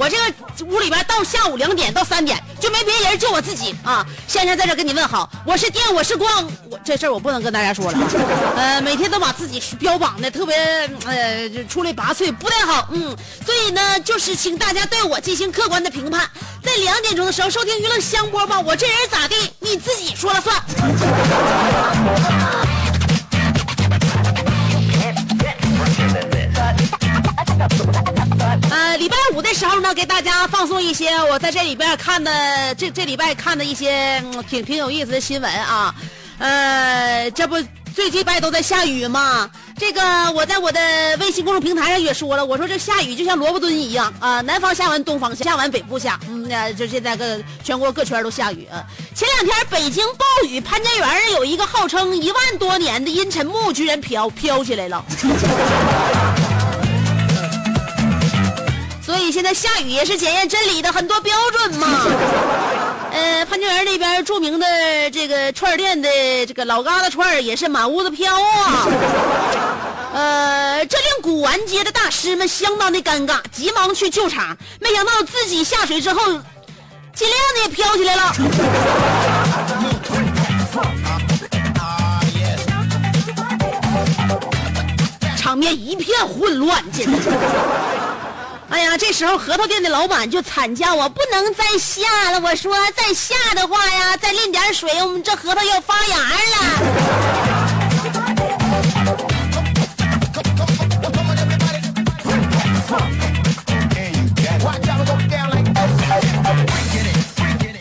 我这个屋里边到下午两点到三点就没别人，就我自己啊。香香在这跟你问好，我是电，我是光，我这事儿我不能跟大家说了。呃，每天都把自己标榜的特别呃出类拔萃，不太好，嗯。所以呢，就是请大家对我进行客观的评判。在两点钟的时候收听娱乐香饽饽，我这人咋地，你自己说了算。呃，礼拜五的时候呢，给大家放送一些我在这里边看的这这礼拜看的一些、挺挺有意思的新闻啊。呃，这不最近拜都在下雨吗？这个我在我的微信公众平台上也说了，我说这下雨就像萝卜蹲一样啊、南方下完东方下，完北部下，嗯，那就现在各全国各圈都下雨。啊前两天北京暴雨，潘家园有一个号称一万多年的阴沉木居然飘飘起来了。以现在下雨也是检验真理的很多标准嘛。呃，潘家园那边著名的这个串店的这个老疙瘩串也是满屋子飘啊。呃，这令古玩街的大师们相当的尴尬，急忙去救场，没想到自己下水之后，尽量的也飘起来了。场面一片混乱，简直。哎呀，这时候核桃店的老板就惨叫我不能再下了。我说再下的话呀，再淋点水，我们这核桃要发芽了。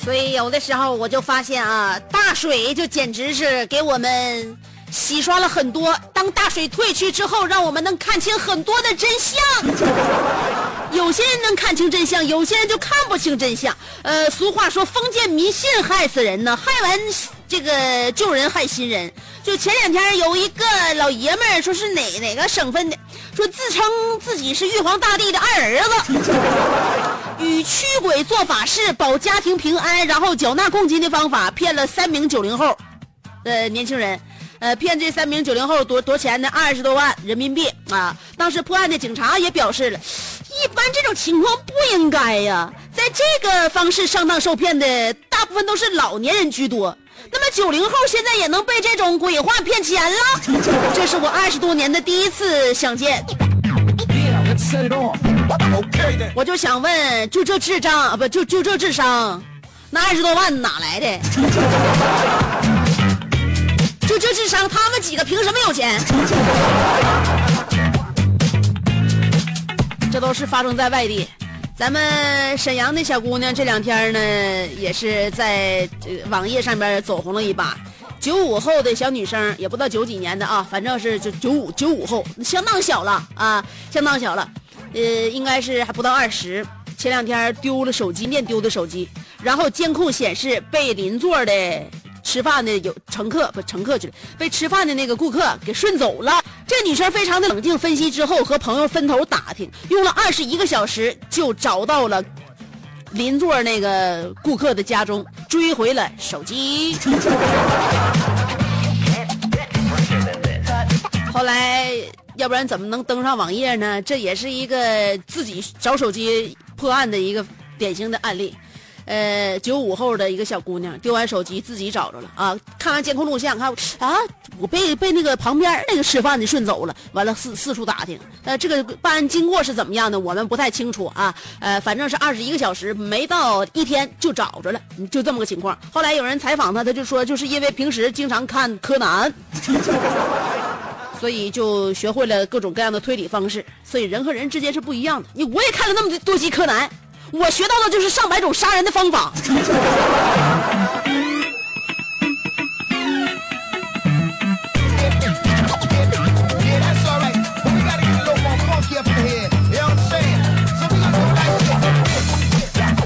所以有的时候我就发现啊，大水就简直是给我们洗刷了很多。当大水退去之后，让我们能看清很多的真相。有些人能看清真相，有些人就看不清真相。呃，俗话说封建迷信害死人呢，害完这个救人害新人。就前两天有一个老爷们儿说是哪哪个省份的，说自称自己是玉皇大帝的二儿子，与驱鬼做法事保家庭平安，然后缴纳贡金的方法骗了三名九零后的年轻人。呃，骗这三名九零后多多钱呢？二十多万人民币啊！当时破案的警察也表示了，一般这种情况不应该呀，在这个方式上当受骗的大部分都是老年人居多。那么九零后现在也能被这种鬼话骗钱了？这是我二十多年的第一次相见，我就想问，就这智障啊，不就就这智商，那二十多万哪来的？这智商，他们几个凭什么有钱？这都是发生在外地。咱们沈阳的小姑娘这两天呢，也是在、网页上边走红了一把。九五后的小女生，也不知道九几年的啊，反正是就九五九五后，相当小了啊，相当小了，呃，应该是还不到二十。前两天丢了手机，念丢的手机，然后监控显示被邻座的吃饭的有乘客不乘客去了，被吃饭的那个顾客给顺走了。这女生非常的冷静分析之后，和朋友分头打听，用了二十一个小时就找到了邻座那个顾客的家中。追回了手机。后来，要不然怎么能登上网页呢？这也是一个自己找手机破案的一个典型的案例。呃，九五后的一个小姑娘丢完手机自己找着了啊！看完监控录像，看啊，我被被那个旁边那个吃饭的顺走了。完了四四处打听，呃，这个办案经过是怎么样的，我们不太清楚啊。呃，反正是二十一个小时没到一天就找着了，就这么个情况。后来有人采访他，他就说，就是因为平时经常看柯南，所以就学会了各种各样的推理方式。所以人和人之间是不一样的。你我也看了那么多集柯南。我学到的就是上百种杀人的方法。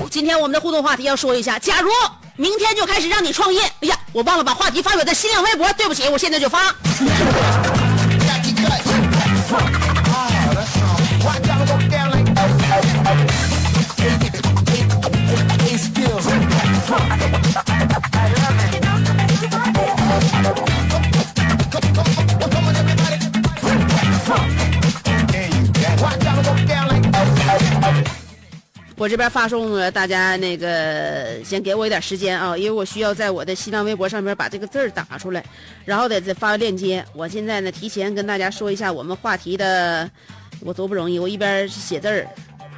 今天我们的互动话题要说一下，假如明天就开始让你创业，哎呀，我忘了把话题发表在新浪微博，对不起，我现在就发。我这边发送了，大家那个先给我一点时间啊，因为我需要在我的新浪微博上面把这个字儿打出来，然后得再发个链接。我现在呢，提前跟大家说一下我们话题的，我多不容易，我一边写字儿，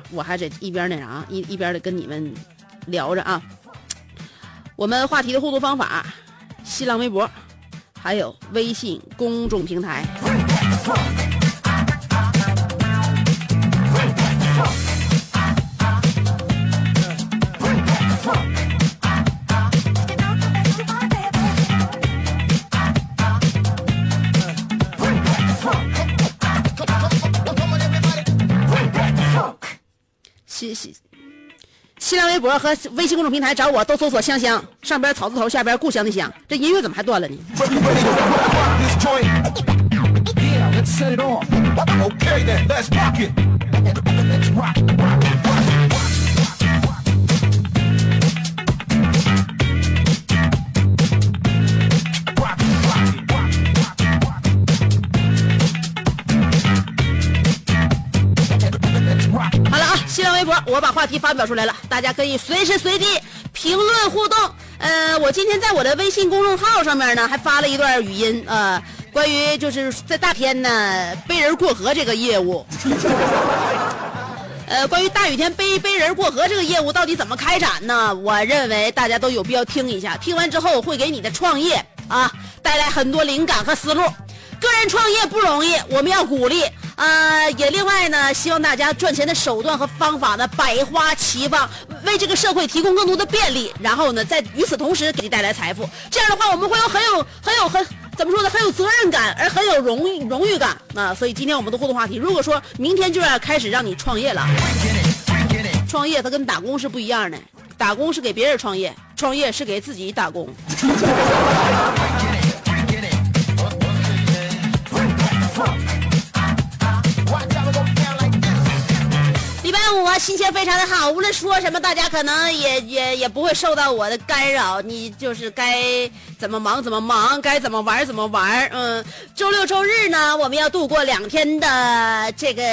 我还得一边那啥，一一边的跟你们聊着啊。我们话题的互动方法，新浪微博，还有微信公众平台。谢谢新浪微博和微信公众平台找我，都搜索“香香”，上边草字头，下边故乡的乡。这音乐怎么还断了呢？我把话题发表出来了，大家可以随时随地评论互动。呃，我今天在我的微信公众号上面呢，还发了一段语音呃，关于就是在大天呢背人过河这个业务。呃，关于大雨天背背人过河这个业务到底怎么开展呢？我认为大家都有必要听一下，听完之后会给你的创业啊带来很多灵感和思路。个人创业不容易，我们要鼓励。呃，也另外呢，希望大家赚钱的手段和方法呢百花齐放，为这个社会提供更多的便利，然后呢，在与此同时给你带来财富。这样的话，我们会有很有很有很怎么说呢，很有责任感，而很有荣誉荣誉感啊。所以今天我们的互动话题，如果说明天就要开始让你创业了，创业它跟打工是不一样的，打工是给别人创业，创业是给自己打工。心情非常的好，无论说什么，大家可能也也也不会受到我的干扰。你就是该怎么忙怎么忙，该怎么玩怎么玩。嗯，周六周日呢，我们要度过两天的这个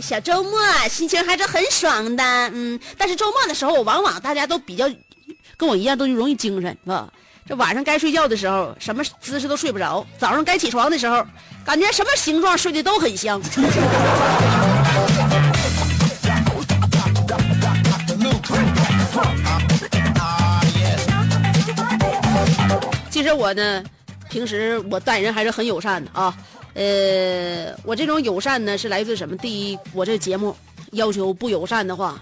小周末，心情还是很爽的。嗯，但是周末的时候，往往大家都比较跟我一样，都容易精神，是吧？这晚上该睡觉的时候，什么姿势都睡不着；早上该起床的时候，感觉什么形状睡得都很香。其实我呢，平时我待人还是很友善的啊。呃，我这种友善呢是来自什么？第一，我这节目要求不友善的话，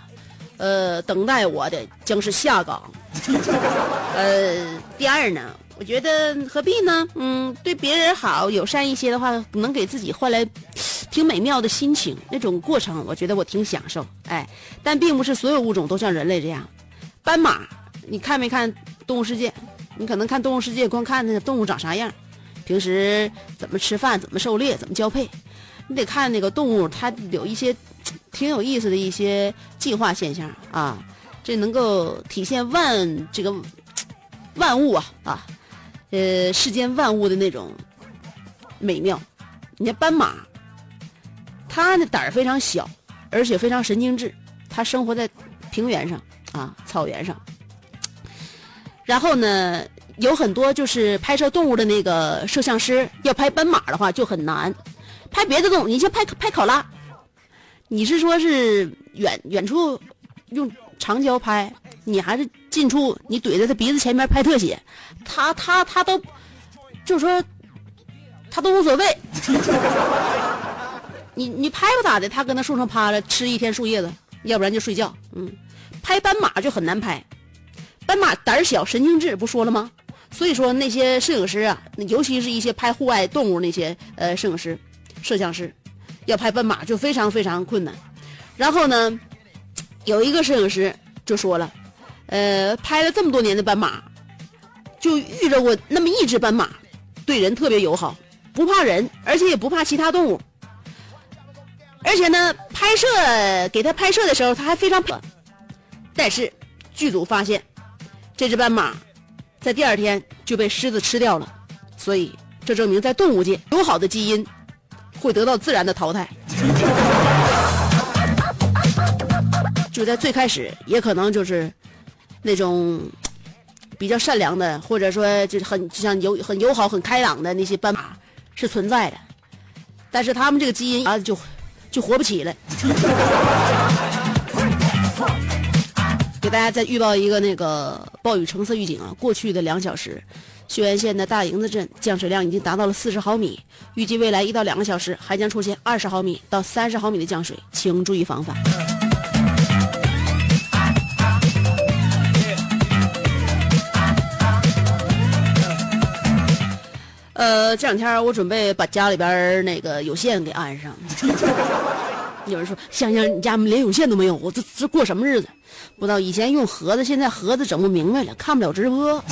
呃，等待我的将是下岗。呃，第二呢，我觉得何必呢？嗯，对别人好，友善一些的话，能给自己换来挺美妙的心情，那种过程，我觉得我挺享受。哎，但并不是所有物种都像人类这样。斑马，你看没看《动物世界》？你可能看《动物世界》，光看那个动物长啥样，平时怎么吃饭，怎么狩猎，怎么交配，你得看那个动物，它有一些挺有意思的一些进化现象啊，这能够体现万这个万物啊啊，呃，世间万物的那种美妙。你看斑马，它的胆儿非常小，而且非常神经质。它生活在平原上啊，草原上。然后呢，有很多就是拍摄动物的那个摄像师，要拍斑马的话就很难。拍别的动物，你像拍拍考拉，你是说是远远处用长焦拍，你还是近处你怼在他鼻子前面拍特写，他他他都就说他都无所谓。你你拍吧咋的？他搁那树上趴着吃一天树叶子，要不然就睡觉。嗯，拍斑马就很难拍，斑马胆小神经质，不说了吗？所以说那些摄影师啊，尤其是一些拍户外动物那些呃摄影师。摄像师要拍斑马就非常非常困难，然后呢，有一个摄影师就说了，呃，拍了这么多年的斑马，就遇着过那么一只斑马，对人特别友好，不怕人，而且也不怕其他动物，而且呢，拍摄给他拍摄的时候他还非常，但是剧组发现这只斑马在第二天就被狮子吃掉了，所以这证明在动物界友好的基因。会得到自然的淘汰，就在最开始，也可能就是那种比较善良的，或者说就是很就像友很友好、很开朗的那些斑马是存在的，但是他们这个基因啊，就就活不起了。给大家再预报一个那个暴雨橙色预警啊，过去的两小时。荥源县的大营子镇降水量已经达到了四十毫米，预计未来一到两个小时还将出现二十毫米到三十毫米的降水，请注意防范。呃，这两天我准备把家里边那个有线给安上。有人说：“香香，你家连有线都没有，我这这过什么日子？不知道以前用盒子，现在盒子整不明白了，看不了直播。”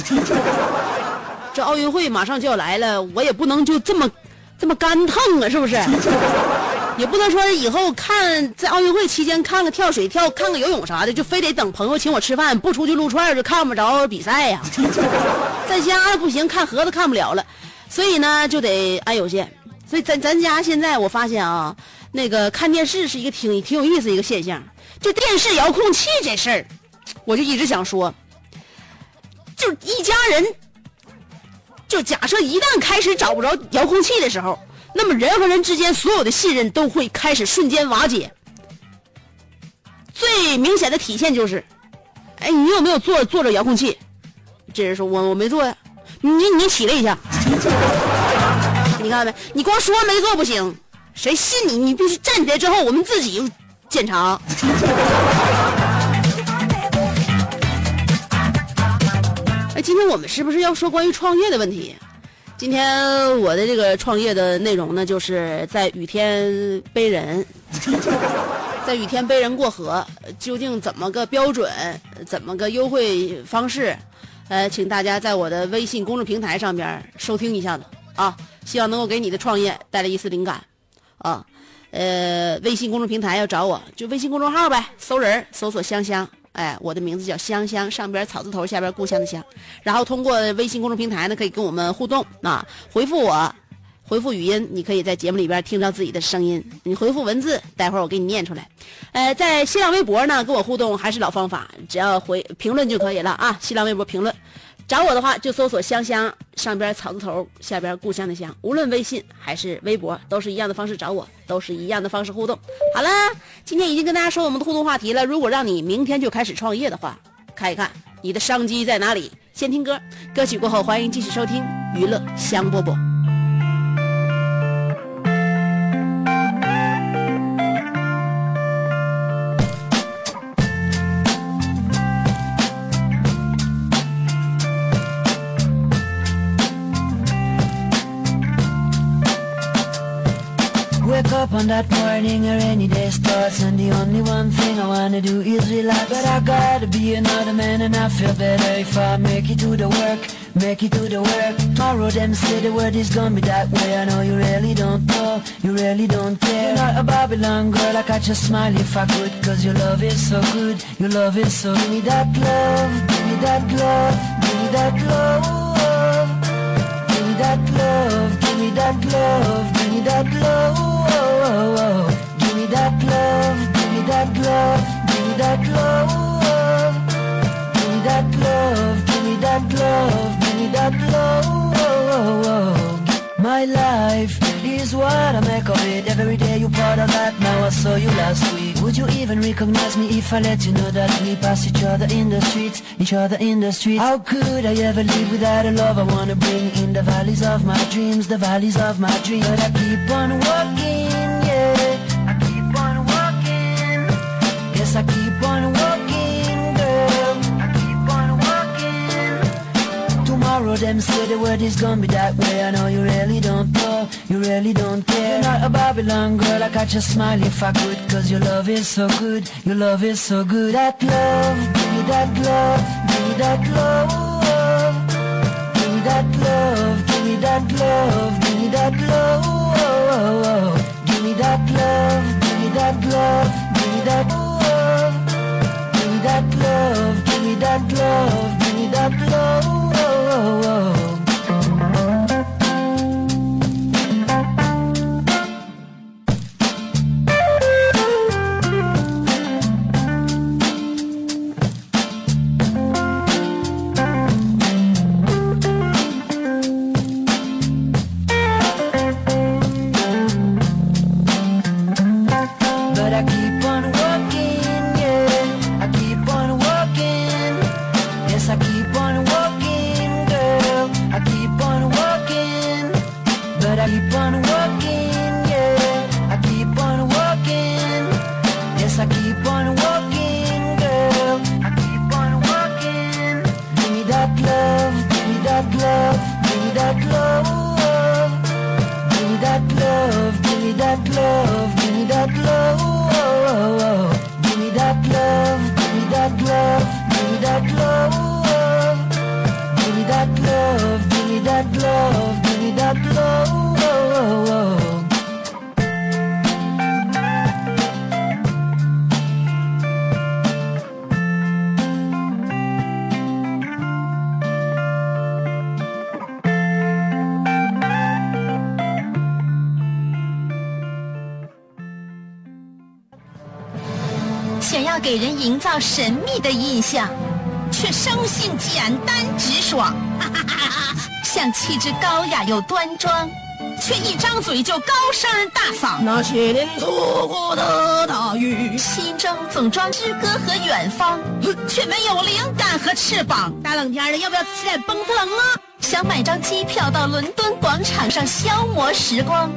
这奥运会马上就要来了，我也不能就这么，这么干腾啊，是不是？也不能说以后看在奥运会期间看个跳水、跳看个游泳啥的，就非得等朋友请我吃饭，不出去撸串就看不着比赛呀。在家不行，看盒子看不了了，所以呢就得安有线。所以咱咱家现在我发现啊，那个看电视是一个挺挺有意思一个现象。就电视遥控器这事儿，我就一直想说，就一家人。就假设一旦开始找不着遥控器的时候，那么人和人之间所有的信任都会开始瞬间瓦解。最明显的体现就是，哎，你有没有坐坐着遥控器？这人说我我没坐呀，你你起来一下，你看没？你光说没坐不行，谁信你？你必须站起来之后，我们自己检查。哎，今天我们是不是要说关于创业的问题？今天我的这个创业的内容呢，就是在雨天背人，在雨天背人过河，究竟怎么个标准？怎么个优惠方式？呃，请大家在我的微信公众平台上边收听一下子啊，希望能够给你的创业带来一丝灵感啊。呃，微信公众平台要找我就微信公众号呗，搜人搜索香香。哎，我的名字叫香香，上边草字头，下边故乡的乡。然后通过微信公众平台呢，可以跟我们互动啊，回复我，回复语音，你可以在节目里边听到自己的声音。你回复文字，待会儿我给你念出来。呃，在新浪微博呢，跟我互动还是老方法，只要回评论就可以了啊。新浪微博评论。找我的话就搜索香香，上边草字头，下边故乡的乡。无论微信还是微博，都是一样的方式找我，都是一样的方式互动。好了，今天已经跟大家说我们的互动话题了。如果让你明天就开始创业的话，看一看你的商机在哪里。先听歌，歌曲过后欢迎继续收听娱乐香饽饽。On that morning a rainy day starts And the only one thing I wanna do is relax. But I gotta be another man and I feel better if I make it to the work Make it to the work. Tomorrow them say the world is gonna be that way. I know you really don't know, you really don't care. You're not a Babylon girl, I catch a smile if I could Cause your love is so good, your love is so Give me that love, give me that love give me that love. Give me that love, give me that love, give me that love. Give me that love, give me that love, give me that love. Give me that love, give me that love, give me that love. My life is what I make of it. Every day you part of that. Now I saw you last week. Would you even recognize me if I let you know that we pass each other in the streets, each other in the streets? How could I ever live without a love I wanna bring in the valleys of my dreams, the valleys of my dreams? But I keep on walking, Tomorrow them say the word is gonna be that way. I know you really don't know, you really don't care. You're not a Babylon girl, I catch a smile if I could Cause your love is so good, your love is so good. That love, give me that love, give me that love. Give me that love, give me that love, give me that love. Give me that love, give me that love, give me that love. Give me that love, me that love, give me that love. 想要给人营造神秘的印象，却生性简单直爽；想气质高雅又端庄，却一张嘴就高声大嗓。那些年错过的大雨，心中总装诗歌和远方，却没有灵感和翅膀。大冷天的，要不要吃点蹦特冷啊？想买张机票到伦敦广场上消磨时光，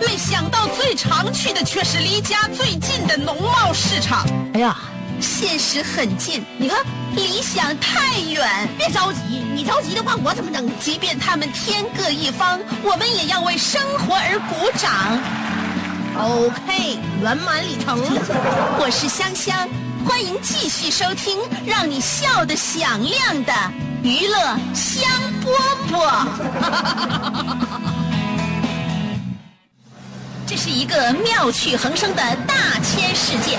没想到最常去的却是离家最近的农贸市场。哎呀，现实很近，你看理想太远。别着急，你着急的话，我怎么能？即便他们天各一方，我们也要为生活而鼓掌。OK，圆满礼成。我是香香，欢迎继续收听让你笑得响亮的娱乐香饽饽。这是一个妙趣横生的大千世界。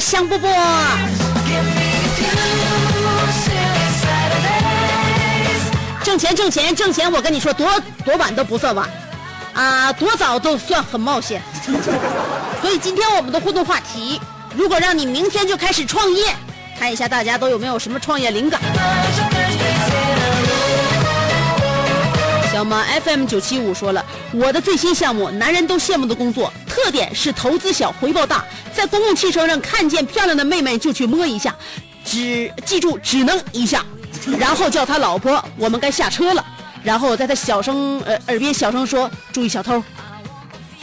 香饽饽。挣钱挣钱挣钱，我跟你说，多多晚都不算晚，啊，多早都算很冒险。所以今天我们的互动话题，如果让你明天就开始创业，看一下大家都有没有什么创业灵感。小马 FM 九七五说了，我的最新项目，男人都羡慕的工作，特点是投资小，回报大，在公共汽车上看见漂亮的妹妹就去摸一下，只记住只能一下，然后叫他老婆，我们该下车了，然后在他小声呃耳边小声说，注意小偷。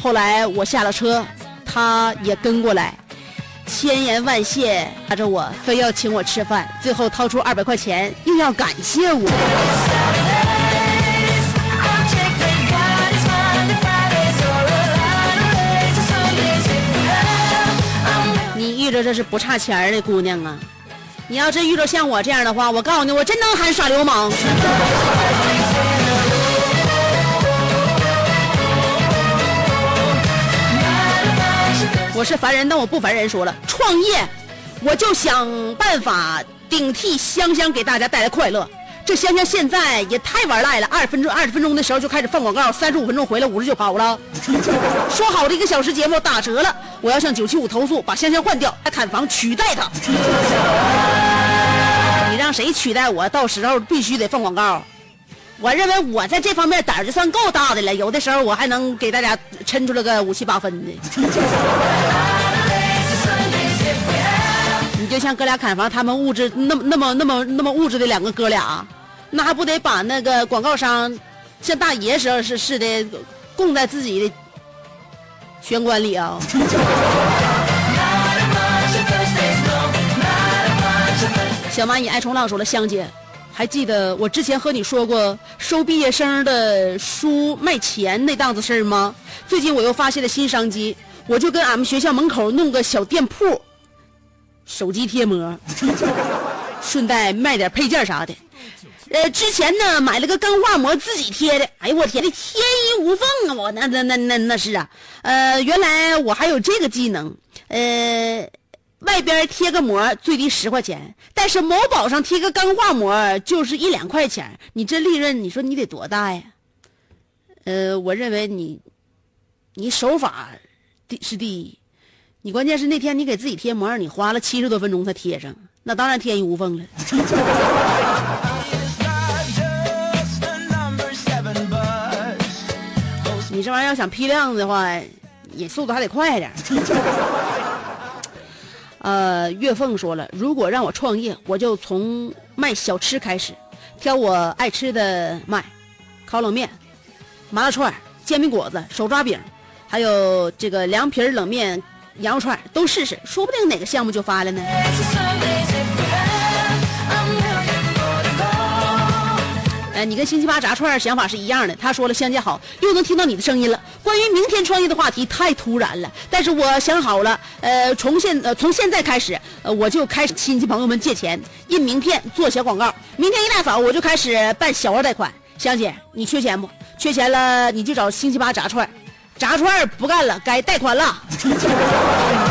后来我下了车，他也跟过来，千言万谢拉着我，非要请我吃饭，最后掏出二百块钱，又要感谢我。遇着这是不差钱的姑娘啊！你要真遇着像我这样的话，我告诉你，我真能喊耍流氓。我是凡人，但我不凡人。说了创业，我就想办法顶替香香给大家带来快乐。这香香现在也太玩赖了，二十分钟二十分钟的时候就开始放广告，三十五分钟回来，五十就跑了。说好的一个小时节目打折了，我要向九七五投诉，把香香换掉，来砍房取代他。你让谁取代我？到时候必须得放广告。我认为我在这方面胆儿就算够大的了，有的时候我还能给大家抻出来个五七八分的。你就像哥俩砍房，他们物质那么那么那么那么物质的两个哥俩，那还不得把那个广告商像大爷似的似似的供在自己的玄关里啊？小蚂蚁爱冲浪说了，香姐。还记得我之前和你说过收毕业生的书卖钱那档子事儿吗？最近我又发现了新商机，我就跟俺们学校门口弄个小店铺，手机贴膜，顺带卖点配件啥的。呃，之前呢买了个钢化膜自己贴的，哎呦我天，那天衣无缝啊！我那那那那那是啊，呃，原来我还有这个技能，呃。外边贴个膜最低十块钱，但是某宝上贴个钢化膜就是一两块钱，你这利润你说你得多大呀？呃，我认为你，你手法第是第一，你关键是那天你给自己贴膜，你花了七十多分钟才贴上，那当然天衣无缝了。你这玩意儿要想批量的话，也速度还得快点。呃，月凤说了，如果让我创业，我就从卖小吃开始，挑我爱吃的卖，烤冷面、麻辣串、煎饼果子、手抓饼，还有这个凉皮、冷面、羊肉串都试试，说不定哪个项目就发了呢。你跟星期八炸串想法是一样的。他说了，香姐好，又能听到你的声音了。关于明天创业的话题太突然了，但是我想好了，呃，从现呃从现在开始，呃，我就开始亲戚朋友们借钱印名片做小广告。明天一大早我就开始办小额贷款。香姐，你缺钱不？缺钱了你就找星期八炸串，炸串不干了，该贷款了。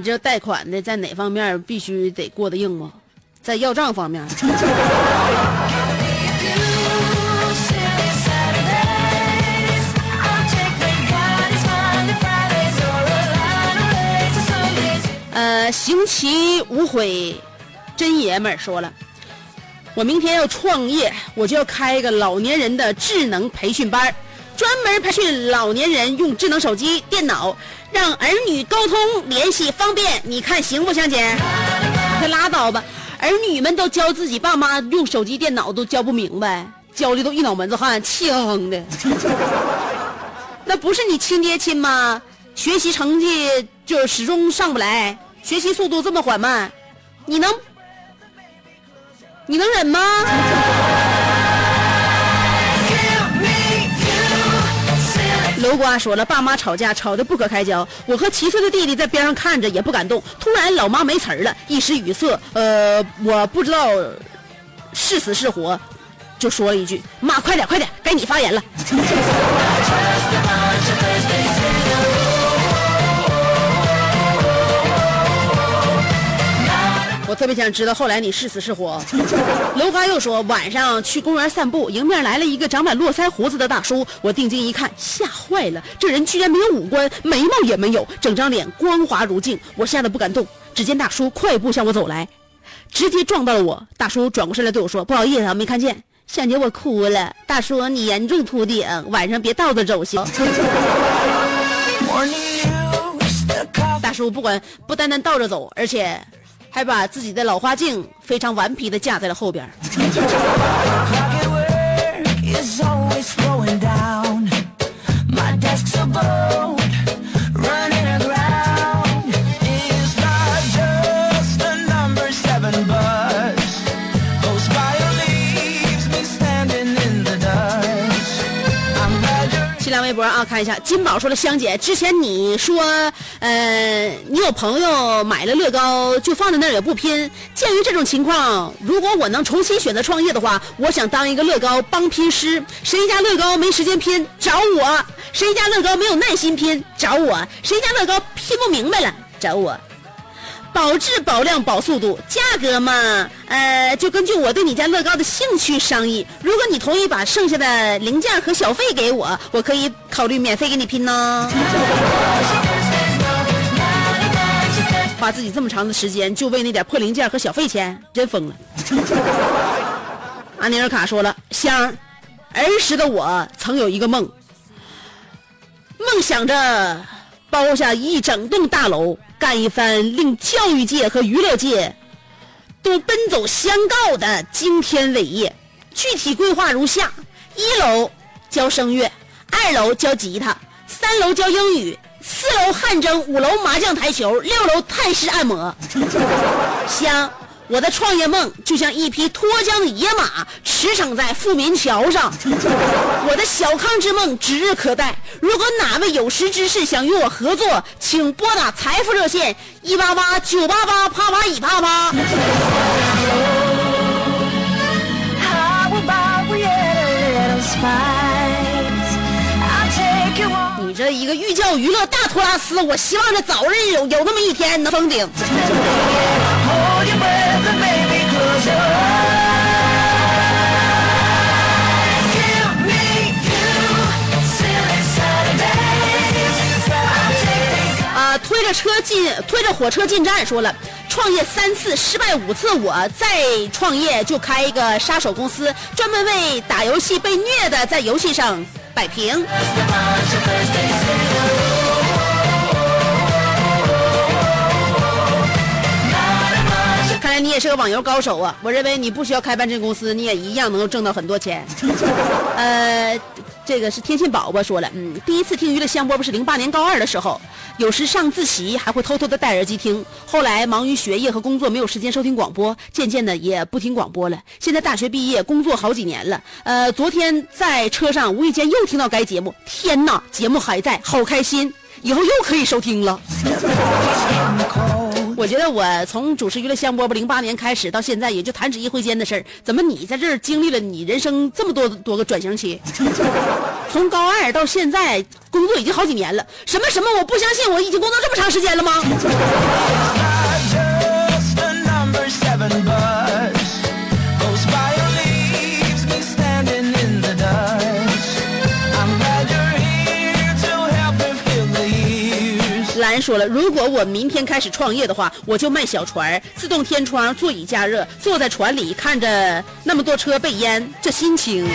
你这贷款的在哪方面必须得过得硬吗？在要账方面。呃，行棋无悔，真爷们儿说了，我明天要创业，我就要开一个老年人的智能培训班，专门培训老年人用智能手机、电脑。让儿女沟通联系方便，你看行不，香姐？可拉倒吧，儿女们都教自己爸妈用手机、电脑都教不明白，教的都一脑门子汗，气哼哼的。那不是你亲爹亲妈？学习成绩就始终上不来，学习速度这么缓慢，你能你能忍吗？楼瓜说了，爸妈吵架吵得不可开交，我和七岁的弟弟在边上看着也不敢动。突然老妈没词儿了，一时语塞，呃，我不知道是死是活，就说了一句：“妈，快点快点，该你发言了。” 我特别想知道后来你是死是活。楼刚又说晚上去公园散步，迎面来了一个长满络腮胡子的大叔，我定睛一看，吓坏了，这人居然没有五官，眉毛也没有，整张脸光滑如镜，我吓得不敢动。只见大叔快步向我走来，直接撞到了我。大叔转过身来对我说：“不好意思啊，没看见。”香姐，我哭了。大叔，你严重秃顶，晚上别倒着走行。大叔不管不单单倒着走，而且还把自己的老花镜非常顽皮的架在了后边。看一下，金宝说了，香姐，之前你说，呃，你有朋友买了乐高就放在那儿也不拼。鉴于这种情况，如果我能重新选择创业的话，我想当一个乐高帮拼师。谁家乐高没时间拼，找我；谁家乐高没有耐心拼，找我；谁家乐高拼不明白了，找我。保质、保量、保速度，价格嘛，呃，就根据我对你家乐高的兴趣商议。如果你同意把剩下的零件和小费给我，我可以考虑免费给你拼呢。花自己这么长的时间，就为那点破零件和小费钱，真疯了。阿尼尔卡说了，香儿，儿时的我曾有一个梦，梦想着包下一整栋大楼，干一番令教育界和娱乐界都奔走相告的惊天伟业。具体规划如下：一楼教声乐，二楼教吉他，三楼教英语，四楼汗蒸，五楼麻将台球，六楼泰式按摩。香，我的创业梦就像一匹脱缰的野马，驰骋在富民桥上。我的小康之梦指日可待。如果哪位有识之士想与我合作，请拨打财富热线一八八九八八啪啪一啪啪。你这一个寓教于乐大托拉斯，我希望这早日有有那么一天能封顶。推着车进，推着火车进站，说了，创业三次失败五次，我再创业就开一个杀手公司，专门为打游戏被虐的在游戏上摆平。看来你也是个网游高手啊！我认为你不需要开办这公司，你也一样能够挣到很多钱。呃，这个是天线宝宝说了，嗯，第一次听娱乐香饽饽是零八年高二的时候，有时上自习还会偷偷的戴耳机听。后来忙于学业和工作，没有时间收听广播，渐渐的也不听广播了。现在大学毕业，工作好几年了。呃，昨天在车上无意间又听到该节目，天哪，节目还在，好开心！以后又可以收听了。我觉得我从主持娱乐香饽饽零八年开始到现在，也就弹指一挥间的事儿。怎么你在这儿经历了你人生这么多多个转型期？从高二到现在工作已经好几年了。什么什么？我不相信，我已经工作这么长时间了吗？说了，如果我明天开始创业的话，我就卖小船，自动天窗，座椅加热，坐在船里看着那么多车被淹，这心情。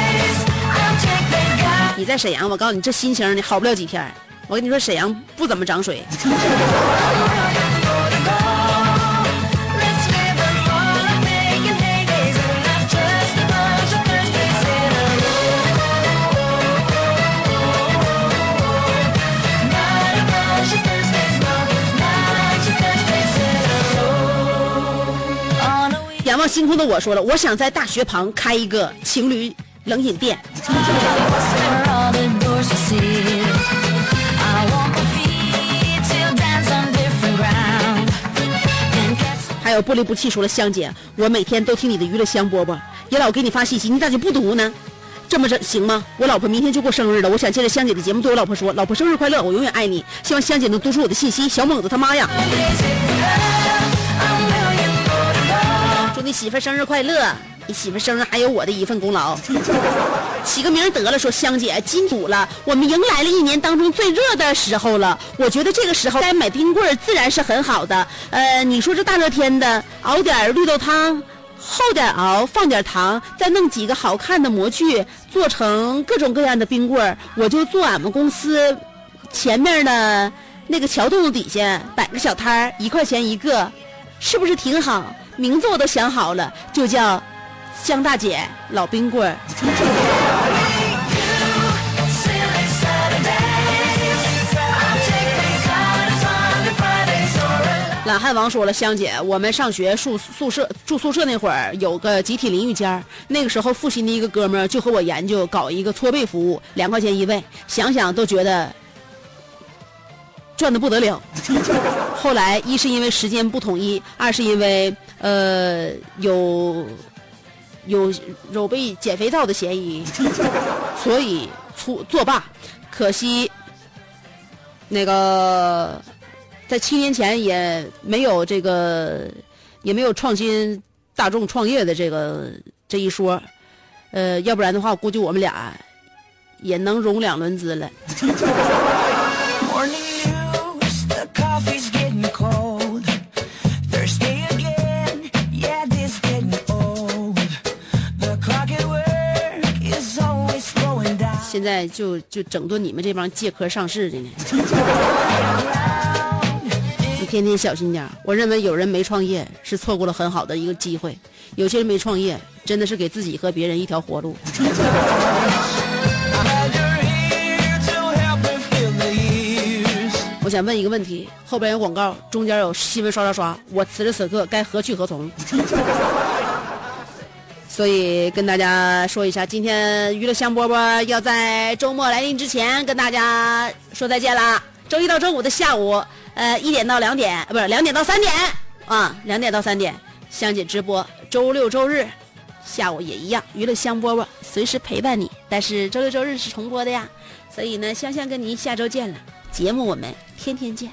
你在沈阳，我告诉你，这心情你好不了几天。我跟你说，沈阳不怎么涨水。星空的我说了，我想在大学旁开一个情侣冷饮店。还有不离不弃说了，香姐，我每天都听你的娱乐香饽饽，也老给你发信息，你咋就不读呢？这么整行吗？我老婆明天就过生日了，我想借着香姐的节目对我老婆说，老婆生日快乐，我永远爱你。希望香姐能读出我的信息。小猛子他妈呀！你媳妇生日快乐！你媳妇生日还有我的一份功劳。起个名得了，说香姐金主了，我们迎来了一年当中最热的时候了。我觉得这个时候该买冰棍儿，自然是很好的。呃，你说这大热天的，熬点绿豆汤，厚点熬，放点糖，再弄几个好看的模具，做成各种各样的冰棍儿，我就做俺们公司前面的那个桥洞子底下摆个小摊儿，一块钱一个，是不是挺好？名字我都想好了，就叫江大姐老冰棍儿。懒汉王说了，香姐，我们上学宿宿舍住宿舍那会儿有个集体淋浴间那个时候复习的一个哥们儿就和我研究搞一个搓背服务，两块钱一位，想想都觉得赚的不得了。后来一是因为时间不统一，二是因为呃有有有被减肥皂的嫌疑，所以出作罢。可惜那个在七年前也没有这个也没有创新大众创业的这个这一说，呃，要不然的话，估计我们俩也能融两轮资了。在就就整顿你们这帮借壳上市的呢。你天天小心点我认为有人没创业是错过了很好的一个机会，有些人没创业真的是给自己和别人一条活路。我想问一个问题：后边有广告，中间有新闻刷刷刷，我此时此刻该何去何从？所以跟大家说一下，今天娱乐香饽饽要在周末来临之前跟大家说再见啦。周一到周五的下午，呃，一点到两点，不是两点到三点啊，两点到三点，香姐直播。周六周日下午也一样，娱乐香饽饽随时陪伴你。但是周六周日是重播的呀，所以呢，香香跟您下周见了。节目我们天天见。